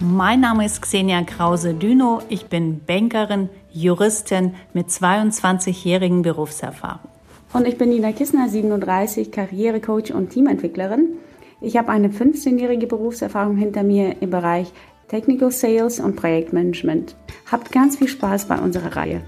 Mein Name ist Xenia Krause-Düno. Ich bin Bankerin, Juristin mit 22-jährigen Berufserfahrung. Und ich bin Nina Kissner, 37, Karrierecoach und Teamentwicklerin. Ich habe eine 15-jährige Berufserfahrung hinter mir im Bereich Technical Sales und Projektmanagement. Habt ganz viel Spaß bei unserer Reihe.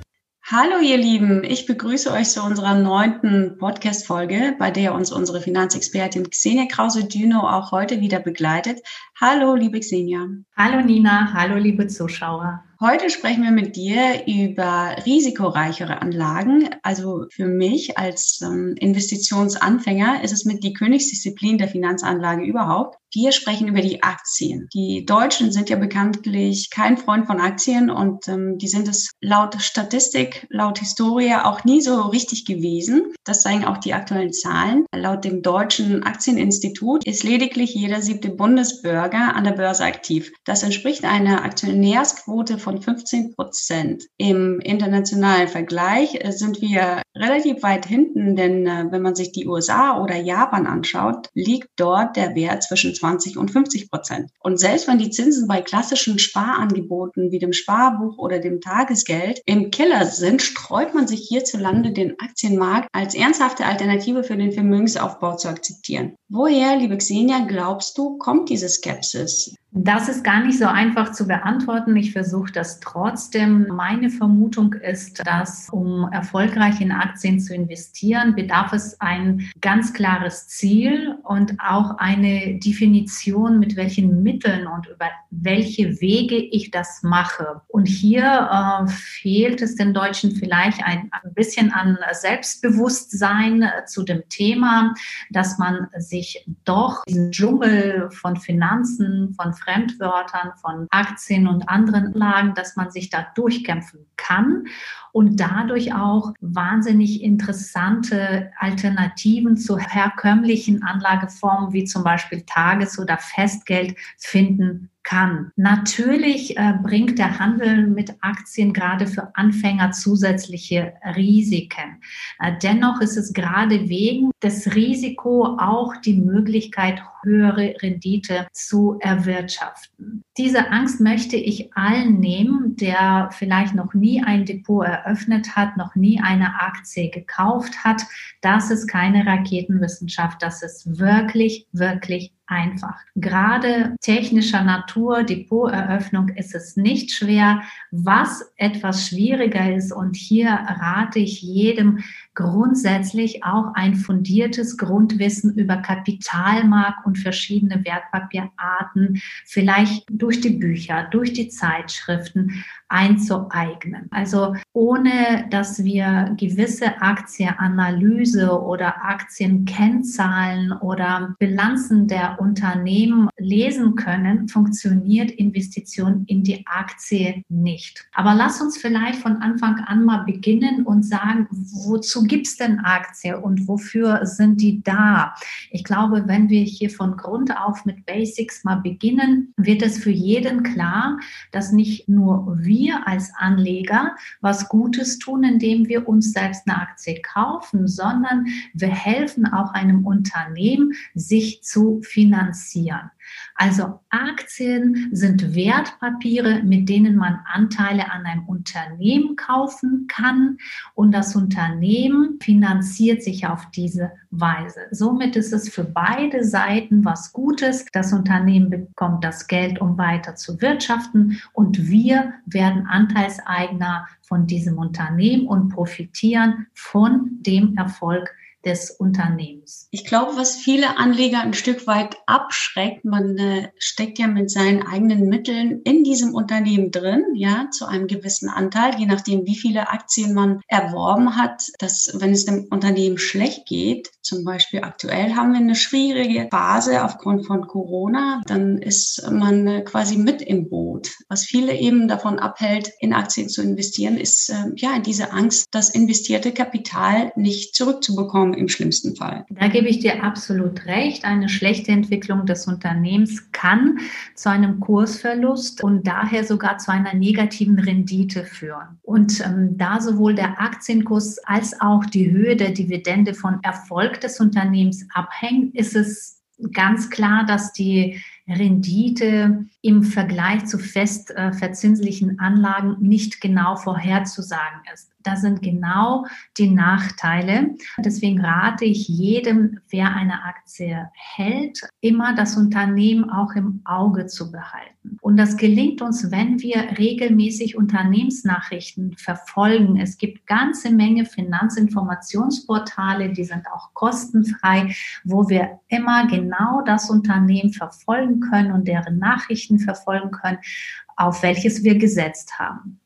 Hallo ihr Lieben, ich begrüße euch zu unserer neunten Podcast-Folge, bei der uns unsere Finanzexpertin Xenia Krause-Düno auch heute wieder begleitet. Hallo liebe Xenia. Hallo Nina, hallo liebe Zuschauer. Heute sprechen wir mit dir über risikoreichere Anlagen. Also für mich als ähm, Investitionsanfänger ist es mit die Königsdisziplin der Finanzanlage überhaupt. Wir sprechen über die Aktien. Die Deutschen sind ja bekanntlich kein Freund von Aktien und ähm, die sind es laut Statistik, laut Historie auch nie so richtig gewesen. Das zeigen auch die aktuellen Zahlen. Laut dem Deutschen Aktieninstitut ist lediglich jeder siebte Bundesbürger an der Börse aktiv. Das entspricht einer Aktionärsquote von von 15 Prozent. Im internationalen Vergleich äh, sind wir relativ weit hinten, denn äh, wenn man sich die USA oder Japan anschaut, liegt dort der Wert zwischen 20 und 50 Prozent. Und selbst wenn die Zinsen bei klassischen Sparangeboten wie dem Sparbuch oder dem Tagesgeld im Keller sind, streut man sich hierzulande den Aktienmarkt als ernsthafte Alternative für den Vermögensaufbau zu akzeptieren. Woher, liebe Xenia, glaubst du, kommt diese Skepsis? Das ist gar nicht so einfach zu beantworten. Ich versuche das trotzdem. Meine Vermutung ist, dass um erfolgreich in Aktien zu investieren, bedarf es ein ganz klares Ziel und auch eine Definition, mit welchen Mitteln und über welche Wege ich das mache. Und hier äh, fehlt es den Deutschen vielleicht ein, ein bisschen an Selbstbewusstsein äh, zu dem Thema, dass man sich doch diesen Dschungel von Finanzen, von Fremdwörtern, von Aktien und anderen Anlagen, dass man sich da durchkämpfen kann und dadurch auch wahnsinnig interessante Alternativen zu herkömmlichen Anlageformen wie zum Beispiel Tages- oder Festgeld finden kann. Natürlich äh, bringt der Handel mit Aktien gerade für Anfänger zusätzliche Risiken. Äh, dennoch ist es gerade wegen des Risiko auch die Möglichkeit, höhere Rendite zu erwirtschaften. Diese Angst möchte ich allen nehmen, der vielleicht noch nie ein Depot eröffnet hat, noch nie eine Aktie gekauft hat. Das ist keine Raketenwissenschaft. Das ist wirklich, wirklich einfach. Gerade technischer Natur, Depoteröffnung ist es nicht schwer. Was etwas schwieriger ist, und hier rate ich jedem grundsätzlich auch ein fundiertes Grundwissen über Kapitalmarkt und verschiedene Wertpapierarten, vielleicht durch die Bücher, durch die Zeitschriften einzueignen. Also ohne dass wir gewisse Aktienanalyse oder Aktienkennzahlen oder Bilanzen der Unternehmen lesen können, funktioniert Investition in die Aktie nicht. Aber lass uns vielleicht von Anfang an mal beginnen und sagen, wozu gibt es denn Aktien und wofür sind die da? Ich glaube, wenn wir hier von Grund auf mit Basics mal beginnen, wird es für jeden klar, dass nicht nur wir als Anleger was Gutes tun, indem wir uns selbst eine Aktie kaufen, sondern wir helfen auch einem Unternehmen, sich zu finanzieren. Also Aktien sind Wertpapiere, mit denen man Anteile an einem Unternehmen kaufen kann und das Unternehmen finanziert sich auf diese Weise. Somit ist es für beide Seiten was Gutes. Das Unternehmen bekommt das Geld, um weiter zu wirtschaften und wir werden Anteilseigner von diesem Unternehmen und profitieren von dem Erfolg des Unternehmens. Ich glaube, was viele Anleger ein Stück weit abschreckt, man äh, steckt ja mit seinen eigenen Mitteln in diesem Unternehmen drin, ja, zu einem gewissen Anteil, je nachdem, wie viele Aktien man erworben hat, dass wenn es dem Unternehmen schlecht geht, zum Beispiel aktuell haben wir eine schwierige Phase aufgrund von Corona, dann ist man äh, quasi mit im Boot. Was viele eben davon abhält, in Aktien zu investieren, ist äh, ja diese Angst, das investierte Kapital nicht zurückzubekommen im schlimmsten Fall. Da gebe ich dir absolut recht. Eine schlechte Entwicklung des Unternehmens kann zu einem Kursverlust und daher sogar zu einer negativen Rendite führen. Und ähm, da sowohl der Aktienkurs als auch die Höhe der Dividende von Erfolg des Unternehmens abhängt, ist es ganz klar, dass die Rendite im Vergleich zu fest äh, verzinslichen Anlagen nicht genau vorherzusagen ist. Da sind genau die Nachteile. Deswegen rate ich jedem, wer eine Aktie hält, immer das Unternehmen auch im Auge zu behalten. Und das gelingt uns, wenn wir regelmäßig Unternehmensnachrichten verfolgen. Es gibt ganze Menge Finanzinformationsportale, die sind auch kostenfrei, wo wir immer genau das Unternehmen verfolgen können und deren Nachrichten verfolgen können, auf welches wir gesetzt haben.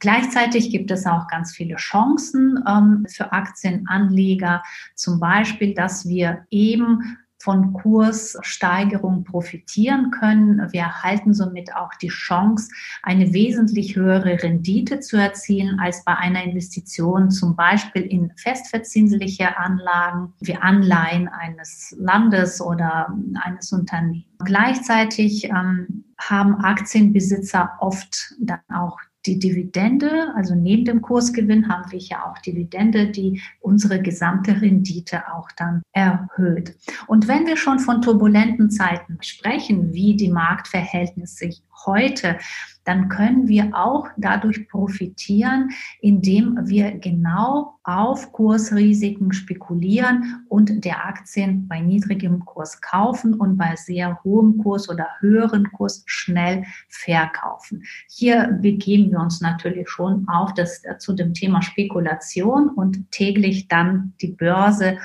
Gleichzeitig gibt es auch ganz viele Chancen ähm, für Aktienanleger, zum Beispiel, dass wir eben von Kurssteigerung profitieren können. Wir erhalten somit auch die Chance, eine wesentlich höhere Rendite zu erzielen als bei einer Investition zum Beispiel in festverzinsliche Anlagen wie Anleihen eines Landes oder eines Unternehmens. Gleichzeitig ähm, haben Aktienbesitzer oft dann auch die Dividende, also neben dem Kursgewinn haben wir ja auch Dividende, die unsere gesamte Rendite auch dann erhöht. Und wenn wir schon von turbulenten Zeiten sprechen, wie die Marktverhältnisse heute dann können wir auch dadurch profitieren, indem wir genau auf Kursrisiken spekulieren und der Aktien bei niedrigem Kurs kaufen und bei sehr hohem Kurs oder höheren Kurs schnell verkaufen. Hier begeben wir uns natürlich schon auf das, zu dem Thema Spekulation und täglich dann die Börse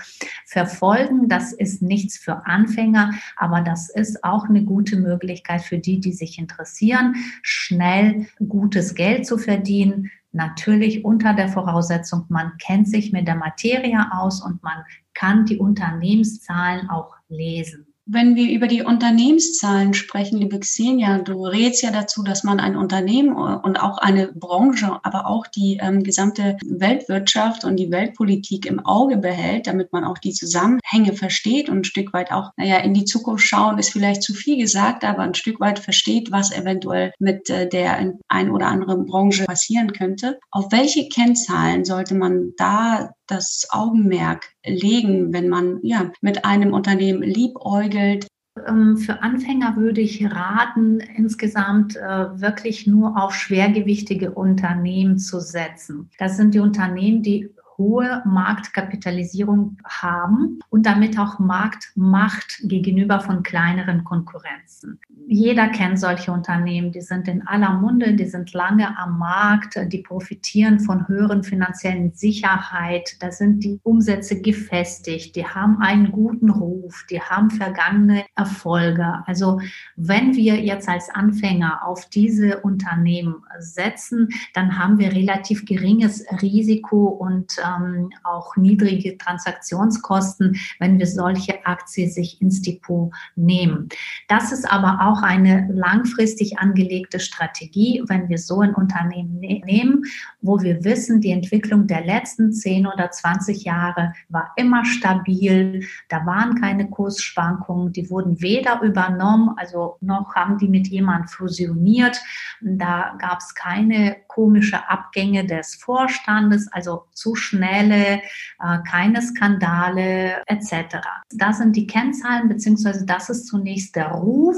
verfolgen. Das ist nichts für Anfänger, aber das ist auch eine gute Möglichkeit für die, die sich interessieren schnell gutes Geld zu verdienen. Natürlich unter der Voraussetzung, man kennt sich mit der Materie aus und man kann die Unternehmenszahlen auch lesen. Wenn wir über die Unternehmenszahlen sprechen, liebe Xenia, du rätst ja dazu, dass man ein Unternehmen und auch eine Branche, aber auch die ähm, gesamte Weltwirtschaft und die Weltpolitik im Auge behält, damit man auch die Zusammenhänge versteht und ein Stück weit auch, naja, in die Zukunft schauen, ist vielleicht zu viel gesagt, aber ein Stück weit versteht, was eventuell mit äh, der ein oder anderen Branche passieren könnte. Auf welche Kennzahlen sollte man da das Augenmerk legen, wenn man ja mit einem Unternehmen liebäugelt? Ähm, für Anfänger würde ich raten, insgesamt äh, wirklich nur auf schwergewichtige Unternehmen zu setzen. Das sind die Unternehmen, die hohe Marktkapitalisierung haben und damit auch Marktmacht gegenüber von kleineren Konkurrenzen. Jeder kennt solche Unternehmen, die sind in aller Munde, die sind lange am Markt, die profitieren von höheren finanziellen Sicherheit, da sind die Umsätze gefestigt, die haben einen guten Ruf, die haben vergangene Erfolge. Also wenn wir jetzt als Anfänger auf diese Unternehmen setzen, dann haben wir relativ geringes Risiko und ähm, auch niedrige Transaktionskosten, wenn wir solche Aktien sich ins Depot nehmen. Das ist aber auch eine langfristig angelegte Strategie, wenn wir so ein Unternehmen ne nehmen, wo wir wissen, die Entwicklung der letzten 10 oder 20 Jahre war immer stabil, da waren keine Kursschwankungen, die wurden weder übernommen, also noch haben die mit jemandem fusioniert, da gab es keine komische Abgänge des Vorstandes, also zu schnelle, äh, keine Skandale etc. Das sind die Kennzahlen, beziehungsweise das ist zunächst der Ruf,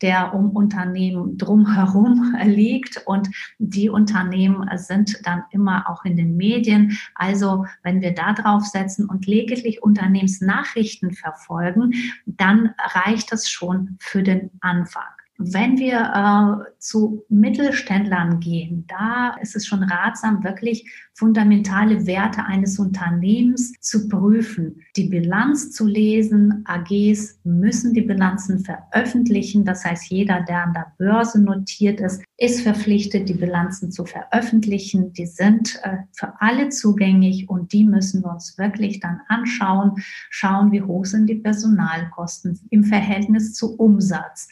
der um Unternehmen drumherum liegt und die Unternehmen sind dann immer auch in den Medien. Also wenn wir da drauf setzen und lediglich Unternehmensnachrichten verfolgen, dann reicht das schon für den Anfang. Wenn wir äh, zu Mittelständlern gehen, da ist es schon ratsam, wirklich fundamentale Werte eines Unternehmens zu prüfen, die Bilanz zu lesen. AGs müssen die Bilanzen veröffentlichen. Das heißt, jeder, der an der Börse notiert ist, ist verpflichtet, die Bilanzen zu veröffentlichen. Die sind äh, für alle zugänglich und die müssen wir uns wirklich dann anschauen, schauen, wie hoch sind die Personalkosten im Verhältnis zu Umsatz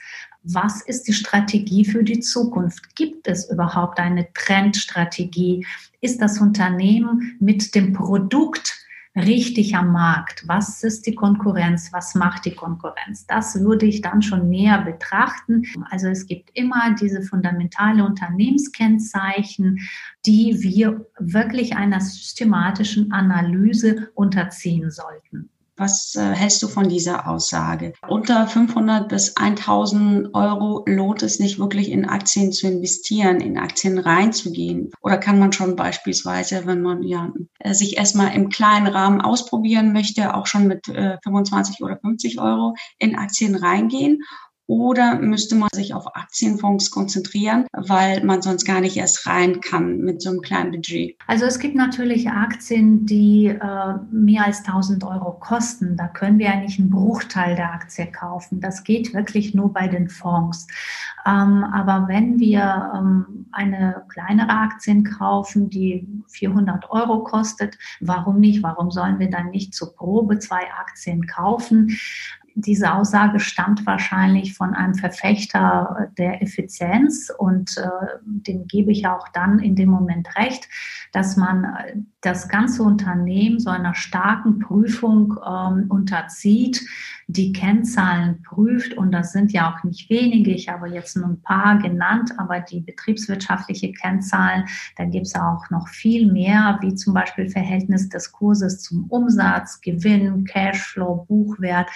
was ist die Strategie für die Zukunft? Gibt es überhaupt eine Trendstrategie? Ist das Unternehmen mit dem Produkt richtig am Markt? Was ist die Konkurrenz? Was macht die Konkurrenz? Das würde ich dann schon näher betrachten. Also es gibt immer diese fundamentale Unternehmenskennzeichen, die wir wirklich einer systematischen Analyse unterziehen sollten. Was äh, hältst du von dieser Aussage? Unter 500 bis 1000 Euro lohnt es nicht wirklich in Aktien zu investieren, in Aktien reinzugehen? Oder kann man schon beispielsweise, wenn man ja äh, sich erstmal im kleinen Rahmen ausprobieren möchte, auch schon mit äh, 25 oder 50 Euro in Aktien reingehen? Oder müsste man sich auf Aktienfonds konzentrieren, weil man sonst gar nicht erst rein kann mit so einem kleinen Budget? Also es gibt natürlich Aktien, die äh, mehr als 1000 Euro kosten. Da können wir eigentlich einen Bruchteil der Aktie kaufen. Das geht wirklich nur bei den Fonds. Ähm, aber wenn wir ähm, eine kleinere Aktien kaufen, die 400 Euro kostet, warum nicht? Warum sollen wir dann nicht zur Probe zwei Aktien kaufen? Diese Aussage stammt wahrscheinlich von einem Verfechter der Effizienz und äh, dem gebe ich auch dann in dem Moment recht, dass man äh, das ganze Unternehmen so einer starken Prüfung ähm, unterzieht, die Kennzahlen prüft. Und das sind ja auch nicht wenige, ich habe jetzt nur ein paar genannt, aber die betriebswirtschaftliche Kennzahlen, da gibt es auch noch viel mehr, wie zum Beispiel Verhältnis des Kurses zum Umsatz, Gewinn, Cashflow, Buchwert.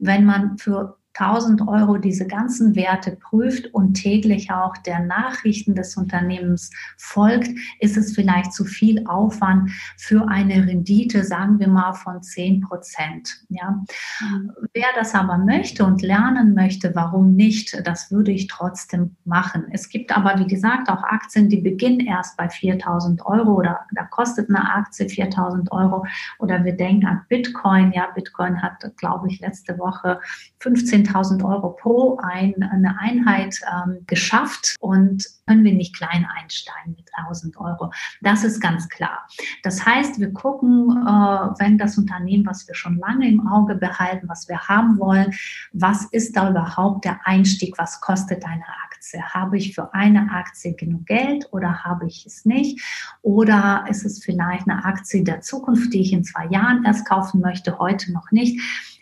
Wenn man für 1000 Euro diese ganzen Werte prüft und täglich auch der Nachrichten des Unternehmens folgt, ist es vielleicht zu viel Aufwand für eine Rendite, sagen wir mal, von 10 Prozent. Ja. Mhm. Wer das aber möchte und lernen möchte, warum nicht, das würde ich trotzdem machen. Es gibt aber, wie gesagt, auch Aktien, die beginnen erst bei 4000 Euro oder da kostet eine Aktie 4000 Euro oder wir denken an Bitcoin. Ja, Bitcoin hat, glaube ich, letzte Woche 15 10.000 Euro pro ein, eine Einheit ähm, geschafft und können wir nicht klein einsteigen mit 1.000 Euro. Das ist ganz klar. Das heißt, wir gucken, äh, wenn das Unternehmen, was wir schon lange im Auge behalten, was wir haben wollen, was ist da überhaupt der Einstieg, was kostet eine Aktie? Habe ich für eine Aktie genug Geld oder habe ich es nicht? Oder ist es vielleicht eine Aktie der Zukunft, die ich in zwei Jahren erst kaufen möchte, heute noch nicht?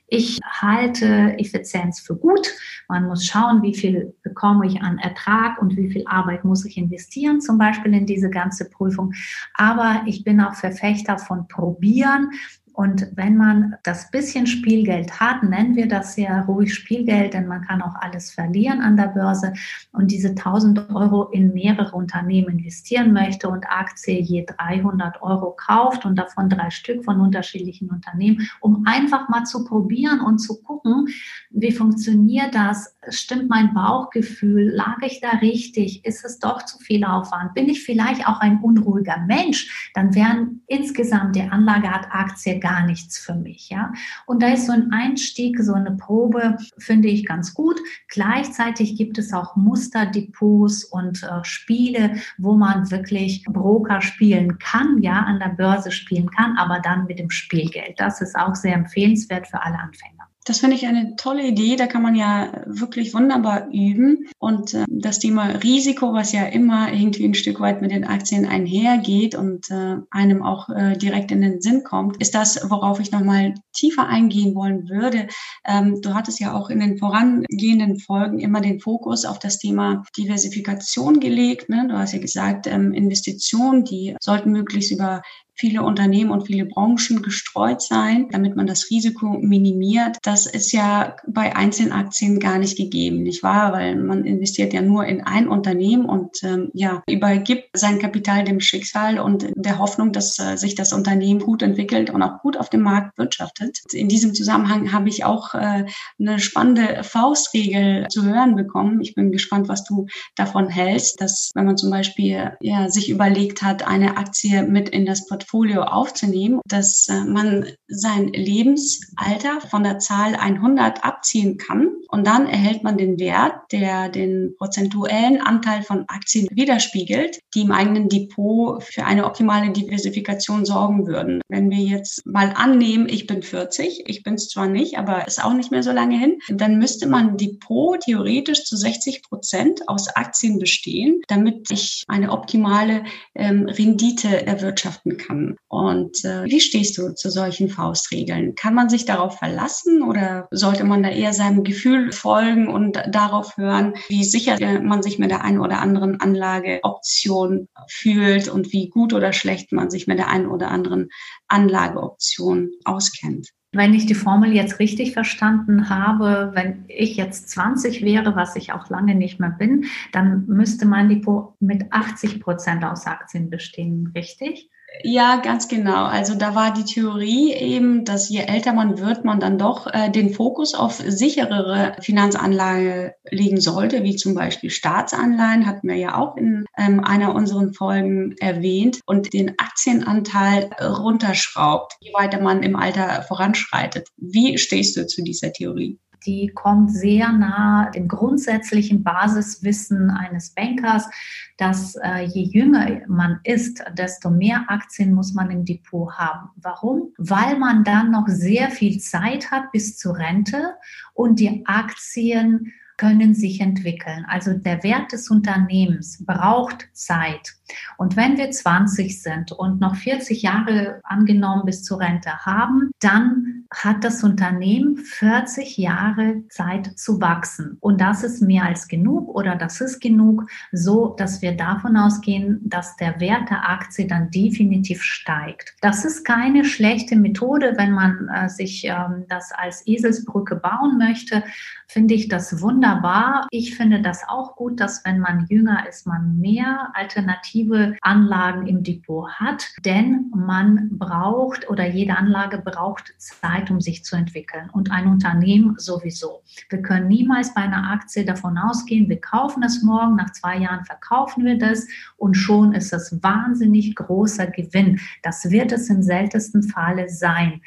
Ich halte Effizienz für gut. Man muss schauen, wie viel bekomme ich an Ertrag und wie viel Arbeit muss ich investieren, zum Beispiel in diese ganze Prüfung. Aber ich bin auch Verfechter von Probieren und wenn man das bisschen Spielgeld hat, nennen wir das ja ruhig Spielgeld, denn man kann auch alles verlieren an der Börse und diese 1000 Euro in mehrere Unternehmen investieren möchte und Aktie je 300 Euro kauft und davon drei Stück von unterschiedlichen Unternehmen, um einfach mal zu probieren und zu gucken, wie funktioniert das? Stimmt mein Bauchgefühl? Lag ich da richtig? Ist es doch zu viel Aufwand? Bin ich vielleicht auch ein unruhiger Mensch? Dann wären insgesamt der Anlageart Aktie gar nichts für mich. Ja? Und da ist so ein Einstieg, so eine Probe, finde ich ganz gut. Gleichzeitig gibt es auch Musterdepots und äh, Spiele, wo man wirklich Broker spielen kann, ja, an der Börse spielen kann, aber dann mit dem Spielgeld. Das ist auch sehr empfehlenswert für alle Anfänger. Das finde ich eine tolle Idee. Da kann man ja wirklich wunderbar üben. Und äh, das Thema Risiko, was ja immer irgendwie ein Stück weit mit den Aktien einhergeht und äh, einem auch äh, direkt in den Sinn kommt, ist das, worauf ich nochmal tiefer eingehen wollen würde. Ähm, du hattest ja auch in den vorangehenden Folgen immer den Fokus auf das Thema Diversifikation gelegt. Ne? Du hast ja gesagt, ähm, Investitionen, die sollten möglichst über viele Unternehmen und viele Branchen gestreut sein, damit man das Risiko minimiert. Das ist ja bei Einzelaktien gar nicht gegeben, nicht wahr? Weil man investiert ja nur in ein Unternehmen und ähm, ja, übergibt sein Kapital dem Schicksal und der Hoffnung, dass äh, sich das Unternehmen gut entwickelt und auch gut auf dem Markt wirtschaftet. In diesem Zusammenhang habe ich auch äh, eine spannende Faustregel zu hören bekommen. Ich bin gespannt, was du davon hältst, dass wenn man zum Beispiel ja, sich überlegt hat, eine Aktie mit in das Portfolio aufzunehmen, dass äh, man sein Lebensalter von der Zahl 100 abziehen kann und dann erhält man den Wert, der den prozentuellen Anteil von Aktien widerspiegelt, die im eigenen Depot für eine optimale Diversifikation sorgen würden. Wenn wir jetzt mal annehmen, ich bin 40, ich bin es zwar nicht, aber ist auch nicht mehr so lange hin, dann müsste man Depot theoretisch zu 60 Prozent aus Aktien bestehen, damit ich eine optimale ähm, Rendite erwirtschaften kann. Und äh, wie stehst du zu solchen Faustregeln? Kann man sich darauf verlassen oder sollte man da eher seinem Gefühl folgen und darauf hören, wie sicher man sich mit der einen oder anderen Anlageoption fühlt und wie gut oder schlecht man sich mit der einen oder anderen Anlageoptionen auskennt. Wenn ich die Formel jetzt richtig verstanden habe, wenn ich jetzt 20 wäre, was ich auch lange nicht mehr bin, dann müsste mein Depot mit 80 Prozent aus Aktien bestehen, richtig? Ja, ganz genau. Also da war die Theorie eben, dass je älter man wird, man dann doch äh, den Fokus auf sicherere Finanzanlage legen sollte, wie zum Beispiel Staatsanleihen, hatten wir ja auch in ähm, einer unserer Folgen erwähnt, und den Aktienanteil runterschraubt, je weiter man im Alter voranschreitet. Wie stehst du zu dieser Theorie? Die kommt sehr nah dem grundsätzlichen Basiswissen eines Bankers, dass äh, je jünger man ist, desto mehr Aktien muss man im Depot haben. Warum? Weil man dann noch sehr viel Zeit hat bis zur Rente und die Aktien können sich entwickeln. Also der Wert des Unternehmens braucht Zeit. Und wenn wir 20 sind und noch 40 Jahre angenommen bis zur Rente haben, dann hat das Unternehmen 40 Jahre Zeit zu wachsen. Und das ist mehr als genug oder das ist genug, so dass wir davon ausgehen, dass der Wert der Aktie dann definitiv steigt. Das ist keine schlechte Methode, wenn man äh, sich ähm, das als Eselsbrücke bauen möchte, finde ich das wunderbar. Ich finde das auch gut, dass wenn man jünger ist, man mehr alternative Anlagen im Depot hat, denn man braucht oder jede Anlage braucht Zeit, um sich zu entwickeln und ein Unternehmen sowieso. Wir können niemals bei einer Aktie davon ausgehen, wir kaufen es morgen, nach zwei Jahren verkaufen wir das und schon ist es wahnsinnig großer Gewinn. Das wird es im seltensten Falle sein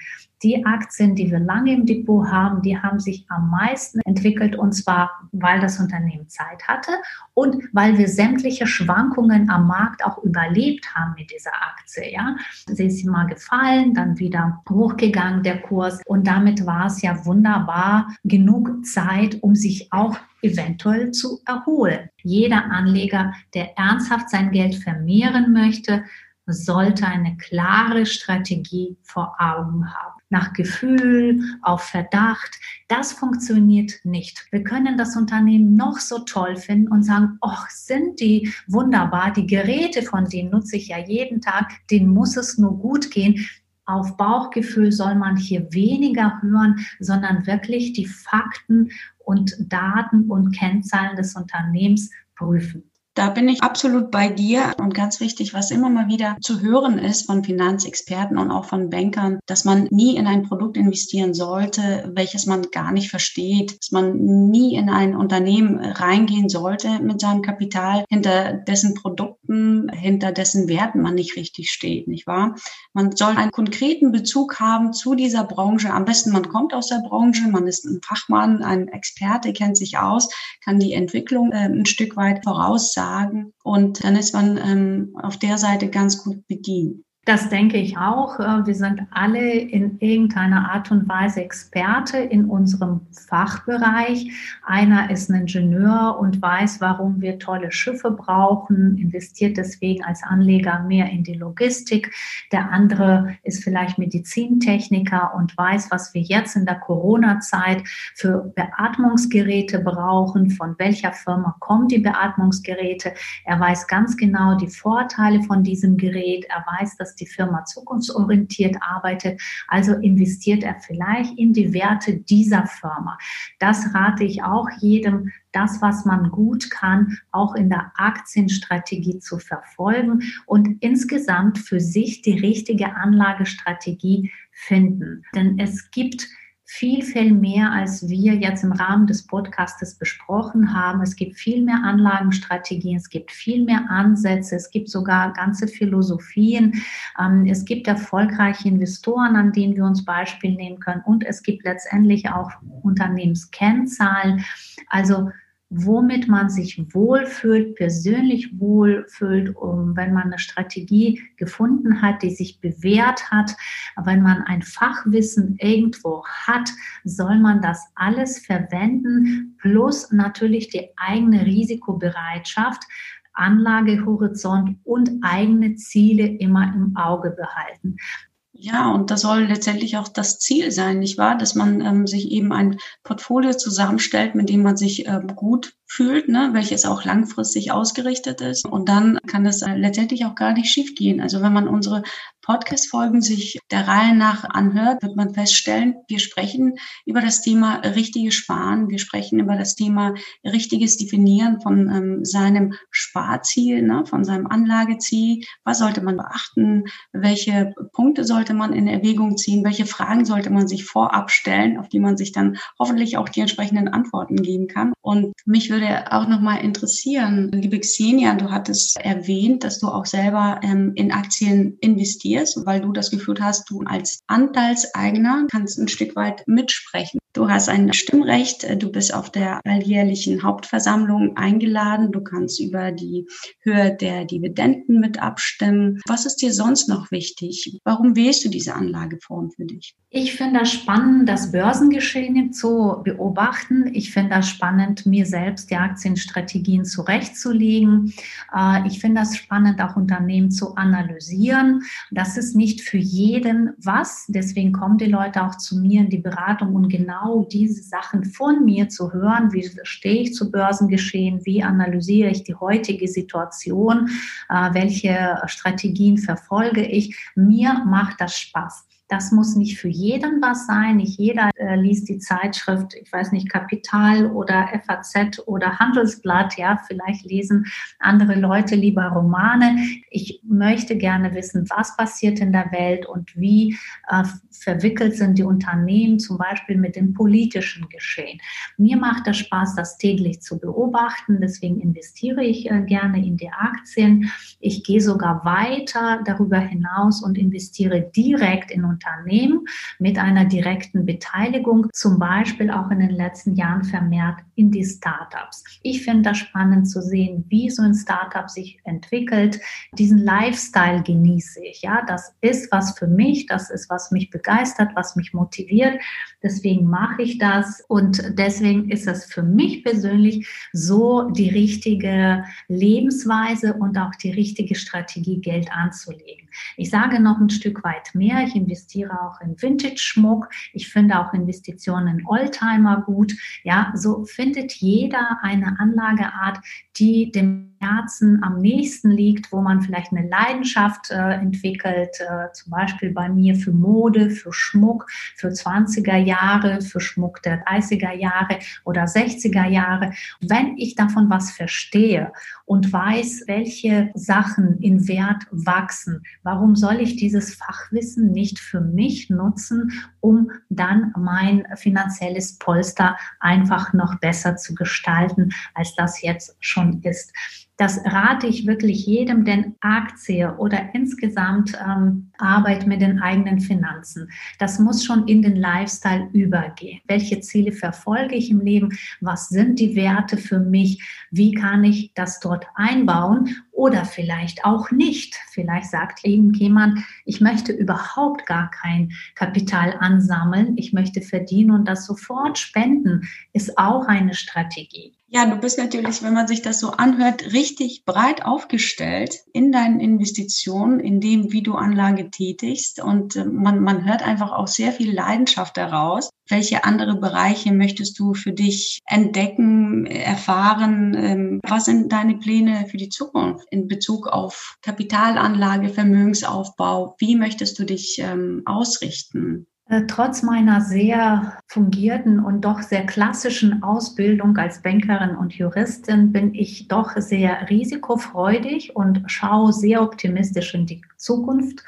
die Aktien, die wir lange im Depot haben, die haben sich am meisten entwickelt und zwar, weil das Unternehmen Zeit hatte und weil wir sämtliche Schwankungen am Markt auch überlebt haben mit dieser Aktie. Ja, sie ist mal gefallen, dann wieder hochgegangen der Kurs und damit war es ja wunderbar genug Zeit, um sich auch eventuell zu erholen. Jeder Anleger, der ernsthaft sein Geld vermehren möchte, sollte eine klare Strategie vor Augen haben. Nach Gefühl, auf Verdacht, das funktioniert nicht. Wir können das Unternehmen noch so toll finden und sagen, ach, sind die wunderbar, die Geräte, von denen nutze ich ja jeden Tag, denen muss es nur gut gehen. Auf Bauchgefühl soll man hier weniger hören, sondern wirklich die Fakten und Daten und Kennzahlen des Unternehmens prüfen. Da bin ich absolut bei dir und ganz wichtig, was immer mal wieder zu hören ist von Finanzexperten und auch von Bankern, dass man nie in ein Produkt investieren sollte, welches man gar nicht versteht, dass man nie in ein Unternehmen reingehen sollte mit seinem Kapital, hinter dessen Produkten, hinter dessen Werten man nicht richtig steht, nicht wahr? Man soll einen konkreten Bezug haben zu dieser Branche. Am besten, man kommt aus der Branche, man ist ein Fachmann, ein Experte, kennt sich aus, kann die Entwicklung äh, ein Stück weit voraussagen sagen. Und dann ist man ähm, auf der Seite ganz gut bedient. Das denke ich auch. Äh, wir sind alle in irgendeiner Art und Weise Experte in unserem Fachbereich. Einer ist ein Ingenieur und weiß, warum wir tolle Schiffe brauchen, investiert deswegen als Anleger mehr in die Logistik. Der andere ist vielleicht Medizintechniker und weiß, was wir jetzt in der Corona-Zeit für Beatmungsgeräte brauchen, von welcher Firma kommen die Beatmungsgeräte. Er weiß ganz genau die Vorteile von diesem Gerät. Er weiß, dass die Firma zukunftsorientiert arbeitet. Also investiert er vielleicht in die Werte dieser Firma. Das rate ich auch jedem, das, was man gut kann, auch in der Aktienstrategie zu verfolgen und insgesamt für sich die richtige Anlagestrategie finden. Denn es gibt viel, viel mehr, als wir jetzt im Rahmen des Podcastes besprochen haben. Es gibt viel mehr Anlagenstrategien, es gibt viel mehr Ansätze, es gibt sogar ganze Philosophien. Ähm, es gibt erfolgreiche Investoren, an denen wir uns Beispiel nehmen können und es gibt letztendlich auch Unternehmenskennzahlen. Also womit man sich wohlfühlt, persönlich wohlfühlt, um, wenn man eine Strategie gefunden hat, die sich bewährt hat, wenn man ein Fachwissen irgendwo hat, soll man das alles verwenden, plus natürlich die eigene Risikobereitschaft, Anlagehorizont und eigene Ziele immer im Auge behalten. Ja, und das soll letztendlich auch das Ziel sein, nicht wahr? Dass man ähm, sich eben ein Portfolio zusammenstellt, mit dem man sich ähm, gut fühlt, ne, welches auch langfristig ausgerichtet ist. Und dann kann das äh, letztendlich auch gar nicht schief gehen. Also wenn man unsere Podcast-Folgen sich der Reihe nach anhört, wird man feststellen, wir sprechen über das Thema richtiges Sparen, wir sprechen über das Thema richtiges Definieren von ähm, seinem Sparziel, ne, von seinem Anlageziel. Was sollte man beachten? Welche Punkte sollte man in Erwägung ziehen? Welche Fragen sollte man sich vorab stellen, auf die man sich dann hoffentlich auch die entsprechenden Antworten geben kann? Und mich würde auch nochmal interessieren, liebe Xenia, du hattest erwähnt, dass du auch selber ähm, in Aktien investierst, weil du das Gefühl hast, du als Anteilseigner kannst ein Stück weit mitsprechen. Du hast ein Stimmrecht, du bist auf der alljährlichen Hauptversammlung eingeladen, du kannst über die Höhe der Dividenden mit abstimmen. Was ist dir sonst noch wichtig? Warum wählst du diese Anlageform für dich? Ich finde das spannend, das Börsengeschehen zu beobachten. Ich finde das spannend, mir selbst die Aktienstrategien zurechtzulegen. Äh, ich finde das spannend, auch Unternehmen zu analysieren. Das ist nicht für jeden was. Deswegen kommen die Leute auch zu mir in die Beratung und genau genau diese Sachen von mir zu hören. Wie stehe ich zu Börsengeschehen? Wie analysiere ich die heutige Situation? Äh, welche Strategien verfolge ich? Mir macht das Spaß. Das muss nicht für jeden was sein. Nicht jeder äh, liest die Zeitschrift, ich weiß nicht, Kapital oder FAZ oder Handelsblatt. Ja, vielleicht lesen andere Leute lieber Romane. Ich möchte gerne wissen, was passiert in der Welt und wie äh, verwickelt sind die Unternehmen zum Beispiel mit dem politischen Geschehen. Mir macht es Spaß, das täglich zu beobachten. Deswegen investiere ich äh, gerne in die Aktien. Ich gehe sogar weiter darüber hinaus und investiere direkt in Unternehmen Unternehmen mit einer direkten Beteiligung, zum Beispiel auch in den letzten Jahren vermehrt in die Startups. Ich finde das spannend zu sehen, wie so ein Startup sich entwickelt. Diesen Lifestyle genieße ich. Ja, das ist was für mich, das ist was mich begeistert, was mich motiviert. Deswegen mache ich das und deswegen ist es für mich persönlich so die richtige Lebensweise und auch die richtige Strategie, Geld anzulegen. Ich sage noch ein Stück weit mehr. Ich investiere auch in Vintage-Schmuck. Ich finde auch Investitionen in Oldtimer gut. Ja, so findet jeder eine Anlageart, die dem Herzen am nächsten liegt, wo man vielleicht eine Leidenschaft äh, entwickelt, äh, zum Beispiel bei mir für Mode, für Schmuck, für 20er Jahre, für Schmuck der 30er Jahre oder 60er Jahre. Wenn ich davon was verstehe und weiß, welche Sachen in Wert wachsen, warum soll ich dieses Fachwissen nicht für mich nutzen, um dann mein finanzielles Polster einfach noch besser zu gestalten, als das jetzt schon ist. Das rate ich wirklich jedem, denn Aktie oder insgesamt ähm, Arbeit mit den eigenen Finanzen, das muss schon in den Lifestyle übergehen. Welche Ziele verfolge ich im Leben? Was sind die Werte für mich? Wie kann ich das dort einbauen? Oder vielleicht auch nicht. Vielleicht sagt eben jemand, ich möchte überhaupt gar kein Kapital ansammeln. Ich möchte verdienen und das sofort spenden, ist auch eine Strategie. Ja, du bist natürlich, wenn man sich das so anhört, richtig breit aufgestellt in deinen Investitionen, in dem, wie du Anlage tätigst. Und äh, man, man hört einfach auch sehr viel Leidenschaft daraus. Welche andere Bereiche möchtest du für dich entdecken, erfahren? Ähm, was sind deine Pläne für die Zukunft in Bezug auf Kapitalanlage, Vermögensaufbau? Wie möchtest du dich ähm, ausrichten? Äh, trotz meiner sehr fungierten und doch sehr klassischen Ausbildung als Bankerin und Juristin bin ich doch sehr risikofreudig und schaue sehr optimistisch in die Zukunft.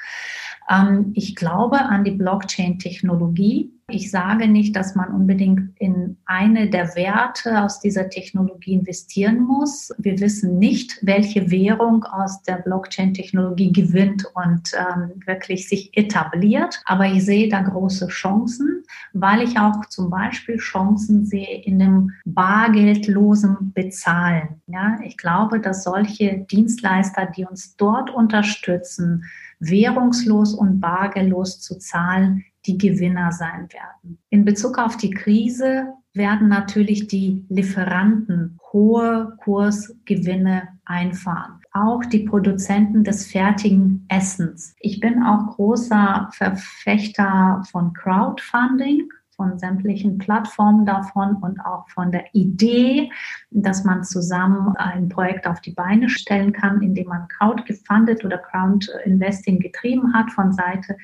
Ähm, ich glaube an die Blockchain-Technologie. Ich sage nicht, dass man unbedingt in eine der Werte aus dieser Technologie investieren muss. Wir wissen nicht, welche Währung aus der Blockchain-Technologie gewinnt und ähm, wirklich sich etabliert. Aber ich sehe da große Chancen, weil ich auch zum Beispiel Chancen sehe in dem bargeldlosen Bezahlen. Ja, ich glaube, dass solche Dienstleister, die uns dort unterstützen, währungslos und bargeldlos zu zahlen, die Gewinner sein werden. In Bezug auf die Krise werden natürlich die Lieferanten hohe Kursgewinne einfahren. Auch die Produzenten des fertigen Essens. Ich bin auch großer Verfechter von Crowdfunding von sämtlichen Plattformen davon und auch von der Idee, dass man zusammen ein Projekt auf die Beine stellen kann, indem man Crowd gefundet oder Crowd Investing getrieben hat von Seite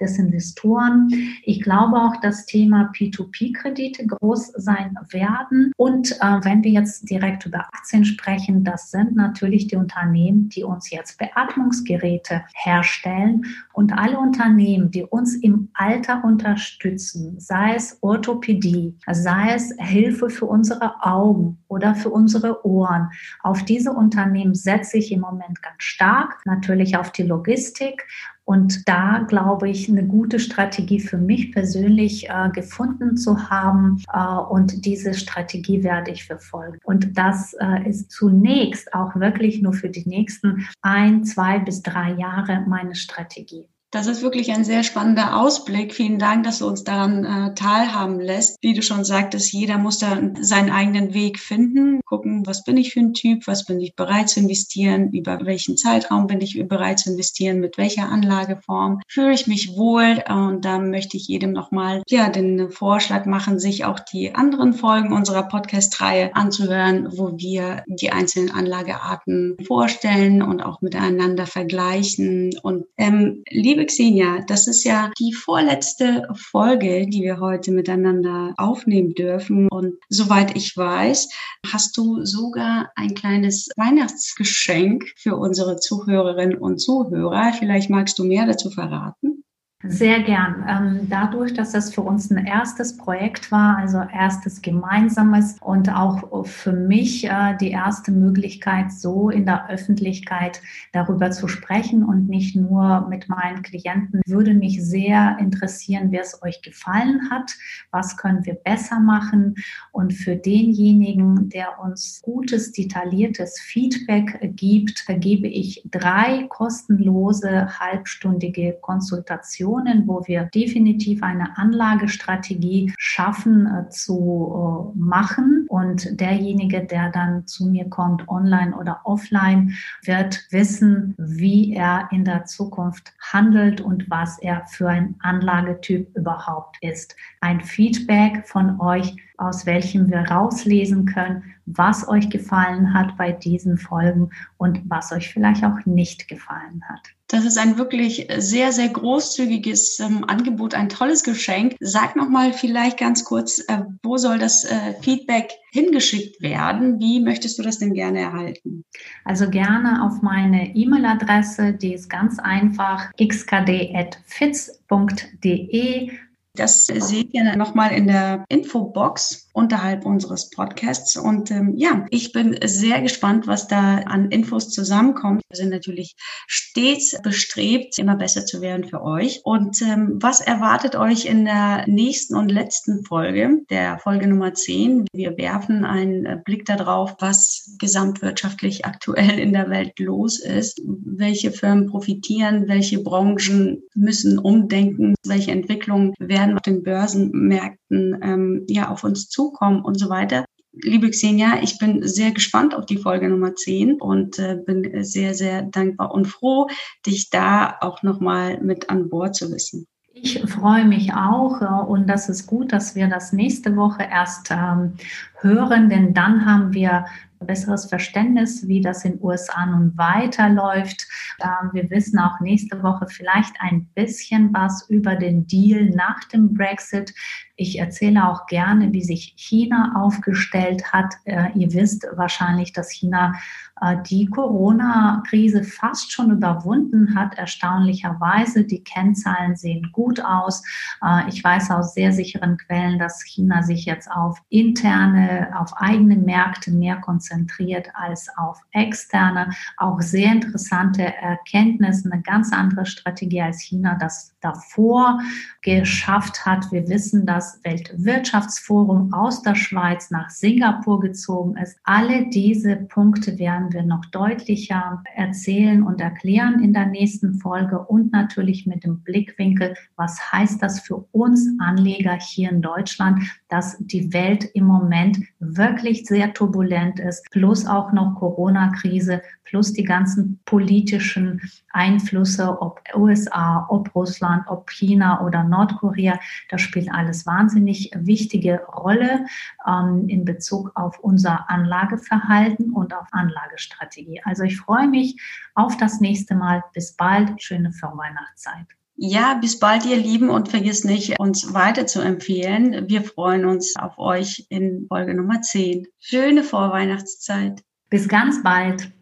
des Investoren. Ich glaube auch, das Thema P2P-Kredite groß sein werden. Und äh, wenn wir jetzt direkt über Aktien sprechen, das sind natürlich die Unternehmen, die uns jetzt Beatmungsgeräte herstellen. Und alle Unternehmen, die uns im Alter unterstützen, sei es Orthopädie, sei es Hilfe für unsere Augen oder für unsere Ohren, auf diese Unternehmen setze ich im Moment ganz stark. Natürlich auf die Logistik und da glaube ich, eine gute Strategie für mich persönlich äh, gefunden zu haben. Äh, und diese Strategie werde ich verfolgen. Und das äh, ist zunächst auch wirklich nur für die nächsten ein, zwei bis drei Jahre meine Strategie. Das ist wirklich ein sehr spannender Ausblick. Vielen Dank, dass du uns daran äh, teilhaben lässt. Wie du schon sagtest, jeder muss da seinen eigenen Weg finden, gucken, was bin ich für ein Typ, was bin ich bereit zu investieren, über welchen Zeitraum bin ich bereit zu investieren, mit welcher Anlageform fühle ich mich wohl. Und da möchte ich jedem nochmal ja, den Vorschlag machen, sich auch die anderen Folgen unserer Podcast-Reihe anzuhören, wo wir die einzelnen Anlagearten vorstellen und auch miteinander vergleichen. Und ähm, liebe Xenia, das ist ja die vorletzte Folge, die wir heute miteinander aufnehmen dürfen. Und soweit ich weiß, hast du sogar ein kleines Weihnachtsgeschenk für unsere Zuhörerinnen und Zuhörer. Vielleicht magst du mehr dazu verraten? Sehr gern. Ähm, dadurch, dass das für uns ein erstes Projekt war, also erstes gemeinsames und auch für mich äh, die erste Möglichkeit, so in der Öffentlichkeit darüber zu sprechen und nicht nur mit meinen Klienten, würde mich sehr interessieren, wer es euch gefallen hat, was können wir besser machen und für denjenigen, der uns gutes, detailliertes Feedback gibt, gebe ich drei kostenlose halbstündige Konsultationen Situationen, wo wir definitiv eine Anlagestrategie schaffen äh, zu äh, machen. Und derjenige, der dann zu mir kommt, online oder offline, wird wissen, wie er in der Zukunft handelt und was er für ein Anlagetyp überhaupt ist. Ein Feedback von euch, aus welchem wir rauslesen können, was euch gefallen hat bei diesen Folgen und was euch vielleicht auch nicht gefallen hat. Das ist ein wirklich sehr, sehr großzügiges ähm, Angebot, ein tolles Geschenk. Sag noch mal vielleicht ganz kurz, äh, wo soll das äh, Feedback hingeschickt werden? Wie möchtest du das denn gerne erhalten? Also gerne auf meine E-Mail-Adresse, die ist ganz einfach xkd.fitz.de. Das seht ihr nochmal in der Infobox unterhalb unseres Podcasts. Und ähm, ja, ich bin sehr gespannt, was da an Infos zusammenkommt. Wir sind natürlich stets bestrebt, immer besser zu werden für euch. Und ähm, was erwartet euch in der nächsten und letzten Folge, der Folge Nummer 10? Wir werfen einen Blick darauf, was gesamtwirtschaftlich aktuell in der Welt los ist, welche Firmen profitieren, welche Branchen müssen umdenken, welche Entwicklungen werden auf den Börsenmärkten ähm, ja auf uns zu zukommen und so weiter. Liebe Xenia, ich bin sehr gespannt auf die Folge Nummer 10 und äh, bin sehr, sehr dankbar und froh, dich da auch nochmal mit an Bord zu wissen. Ich freue mich auch äh, und das ist gut, dass wir das nächste Woche erst ähm, hören, denn dann haben wir besseres Verständnis, wie das in USA nun weiterläuft. Ähm, wir wissen auch nächste Woche vielleicht ein bisschen was über den Deal nach dem Brexit. Ich erzähle auch gerne, wie sich China aufgestellt hat. Äh, ihr wisst wahrscheinlich, dass China äh, die Corona-Krise fast schon überwunden hat, erstaunlicherweise. Die Kennzahlen sehen gut aus. Äh, ich weiß aus sehr sicheren Quellen, dass China sich jetzt auf interne, auf eigene Märkte mehr konzentriert als auf externe. Auch sehr interessante Erkenntnisse, eine ganz andere Strategie als China das davor geschafft hat. Wir wissen, dass Weltwirtschaftsforum aus der Schweiz nach Singapur gezogen ist. Alle diese Punkte werden wir noch deutlicher erzählen und erklären in der nächsten Folge und natürlich mit dem Blickwinkel, was heißt das für uns Anleger hier in Deutschland. dass die Welt im Moment wirklich sehr turbulent ist, plus auch noch Corona-Krise, plus die ganzen politischen Einflüsse, ob USA, ob Russland, ob China oder Nordkorea. Das spielt alles wahnsinnig wichtige Rolle ähm, in Bezug auf unser Anlageverhalten und auf Anlagestrategie. Also ich freue mich auf das nächste Mal. Bis bald. Schöne Vorweihnachtszeit. Ja, bis bald, ihr Lieben, und vergiss nicht, uns weiter zu empfehlen. Wir freuen uns auf euch in Folge Nummer 10. Schöne Vorweihnachtszeit. Bis ganz bald.